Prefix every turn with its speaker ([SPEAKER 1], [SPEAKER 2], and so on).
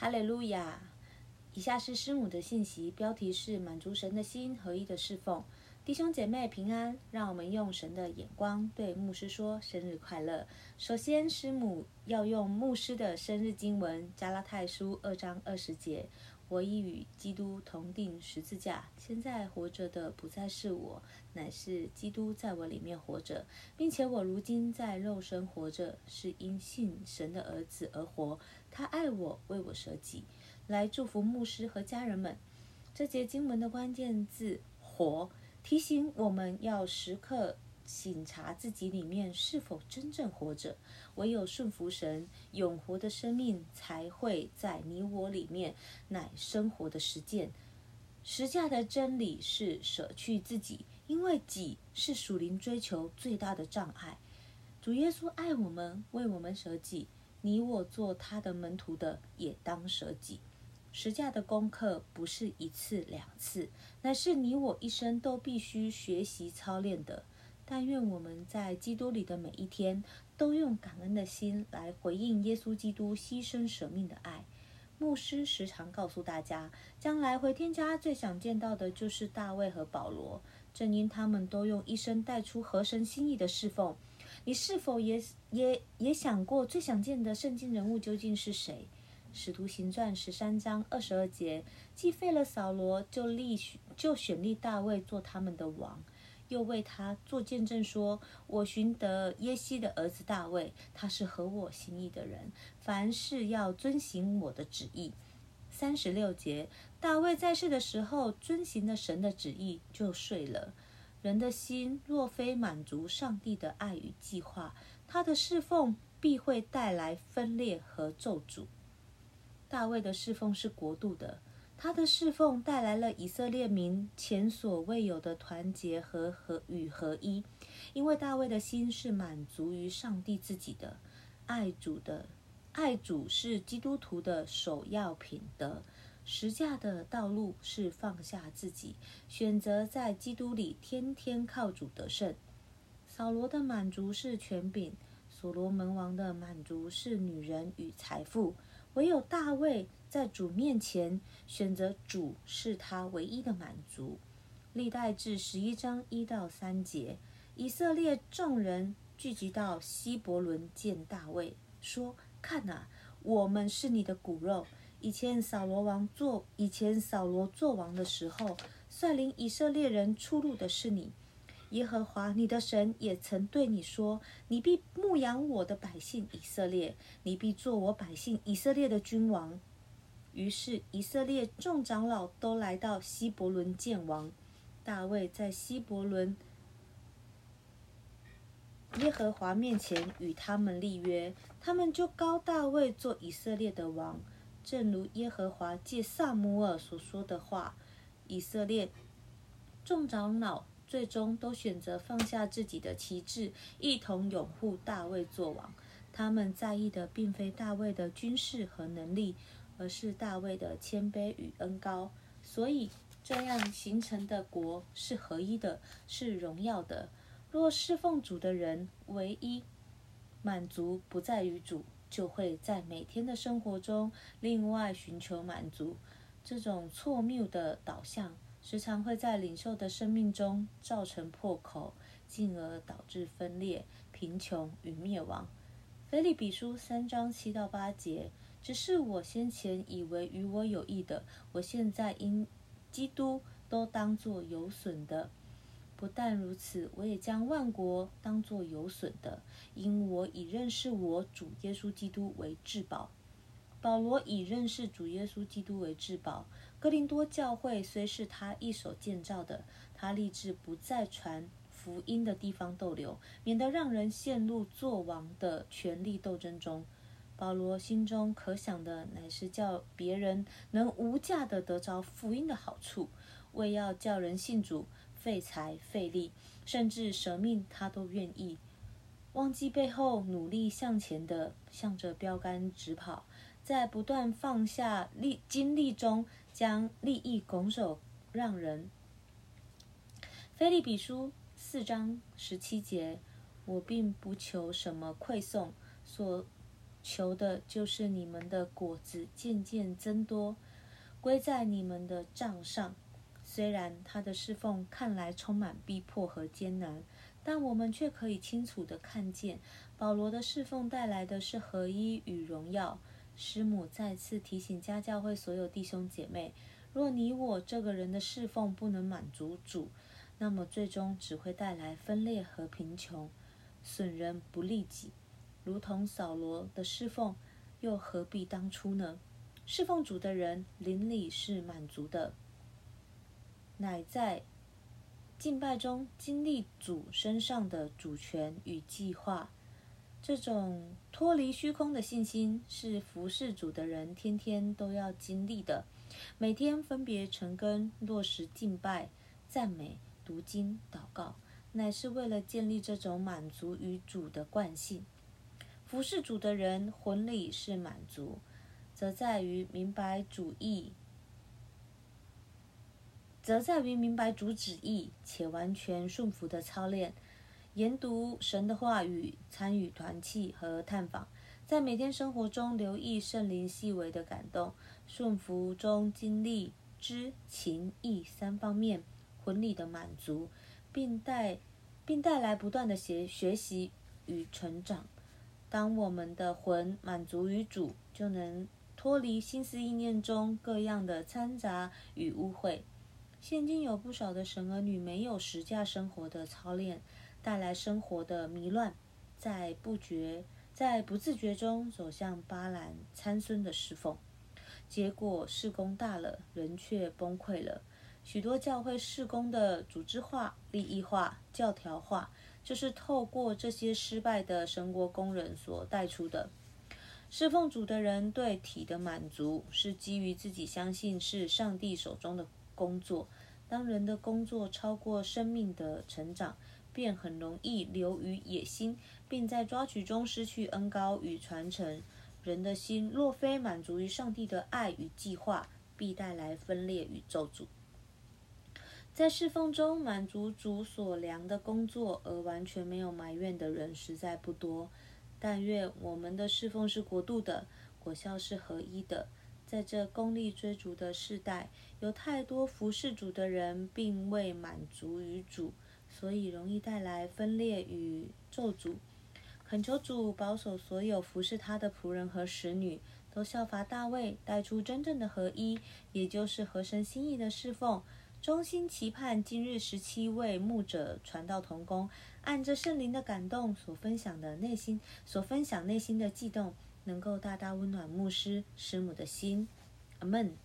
[SPEAKER 1] 哈利路亚！以下是师母的信息，标题是“满足神的心，合一的侍奉”。弟兄姐妹平安，让我们用神的眼光对牧师说：“生日快乐！”首先，师母要用牧师的生日经文《加拉太书》二章二十节：“我已与基督同钉十字架，现在活着的不再是我，乃是基督在我里面活着，并且我如今在肉身活着，是因信神的儿子而活。”他爱我，为我舍己，来祝福牧师和家人们。这节经文的关键字“活”，提醒我们要时刻省察自己里面是否真正活着。唯有顺服神，永活的生命才会在你我里面，乃生活的实践。实价的真理是舍去自己，因为己是属灵追求最大的障碍。主耶稣爱我们，为我们舍己。你我做他的门徒的，也当舍己。实价的功课不是一次两次，乃是你我一生都必须学习操练的。但愿我们在基督里的每一天，都用感恩的心来回应耶稣基督牺牲舍命的爱。牧师时常告诉大家，将来回天家最想见到的就是大卫和保罗，正因他们都用一生带出合神心意的侍奉。你是否也也也想过，最想见的圣经人物究竟是谁？使徒行传十三章二十二节，既废了扫罗，就立就选立大卫做他们的王，又为他做见证说：“我寻得耶西的儿子大卫，他是合我心意的人，凡事要遵行我的旨意。”三十六节，大卫在世的时候，遵行了神的旨意，就睡了。人的心若非满足上帝的爱与计划，他的侍奉必会带来分裂和咒诅。大卫的侍奉是国度的，他的侍奉带来了以色列民前所未有的团结和和与合一，因为大卫的心是满足于上帝自己的，爱主的，爱主是基督徒的首要品德。十架的道路是放下自己，选择在基督里天天靠主得胜。扫罗的满足是权柄，所罗门王的满足是女人与财富。唯有大卫在主面前选择主，是他唯一的满足。历代志十一章一到三节，以色列众人聚集到希伯伦见大卫，说：“看哪，我们是你的骨肉。”以前扫罗王做以前扫罗做王的时候，率领以色列人出入的是你，耶和华你的神也曾对你说：“你必牧养我的百姓以色列，你必做我百姓以色列的君王。”于是以色列众长老都来到希伯伦见王，大卫在希伯伦耶和华面前与他们立约，他们就膏大卫做以色列的王。正如耶和华借撒母耳所说的话，以色列众长老最终都选择放下自己的旗帜，一同拥护大卫作王。他们在意的并非大卫的军事和能力，而是大卫的谦卑与恩高。所以，这样形成的国是合一的，是荣耀的。若侍奉主的人唯一满足不在于主，就会在每天的生活中另外寻求满足，这种错谬的导向时常会在领袖的生命中造成破口，进而导致分裂、贫穷与灭亡。腓利比书三章七到八节，只是我先前以为与我有益的，我现在因基督都当作有损的。不但如此，我也将万国当作有损的，因我已认识我主耶稣基督为至宝。保罗以认识主耶稣基督为至宝。哥林多教会虽是他一手建造的，他立志不再传福音的地方逗留，免得让人陷入作王的权力斗争中。保罗心中可想的乃是叫别人能无价的得着福音的好处，为要叫人信主。费财费力，甚至舍命，他都愿意。忘记背后，努力向前的，向着标杆直跑，在不断放下力精力中，将利益拱手让人。腓利比书四章十七节，我并不求什么馈送，所求的就是你们的果子渐渐增多，归在你们的账上。虽然他的侍奉看来充满逼迫和艰难，但我们却可以清楚地看见，保罗的侍奉带来的是合一与荣耀。师母再次提醒家教会所有弟兄姐妹：若你我这个人的侍奉不能满足主，那么最终只会带来分裂和贫穷，损人不利己。如同扫罗的侍奉，又何必当初呢？侍奉主的人邻里是满足的。乃在敬拜中经历主身上的主权与计划，这种脱离虚空的信心是服侍主的人天天都要经历的。每天分别成根落实敬拜、赞美、读经、祷告，乃是为了建立这种满足于主的惯性。服侍主的人魂里是满足，则在于明白主意。则在于明白主旨意且完全顺服的操练，研读神的话语，参与团契和探访，在每天生活中留意圣灵细微的感动，顺服中经历知情意三方面魂里的满足，并带并带来不断的学学习与成长。当我们的魂满足于主，就能脱离心思意念中各样的掺杂与污秽。现今有不少的神儿女没有实价生活的操练，带来生活的迷乱，在不觉、在不自觉中走向巴兰参孙的侍奉，结果事工大了，人却崩溃了。许多教会事工的组织化、利益化、教条化，就是透过这些失败的神国工人所带出的。侍奉主的人对体的满足，是基于自己相信是上帝手中的。工作，当人的工作超过生命的成长，便很容易流于野心，并在抓取中失去恩膏与传承。人的心若非满足于上帝的爱与计划，必带来分裂与咒诅。在侍奉中满足主所量的工作而完全没有埋怨的人实在不多。但愿我们的侍奉是国度的，果效是合一的。在这功利追逐的世代，有太多服侍主的人并未满足于主，所以容易带来分裂与咒诅。恳求主保守所有服侍他的仆人和使女，都效法大卫，带出真正的合一，也就是合神心意的侍奉。衷心期盼今日十七位牧者传道同工，按着圣灵的感动所分享的内心，所分享内心的悸动。能够大大温暖牧师师母的心，阿门。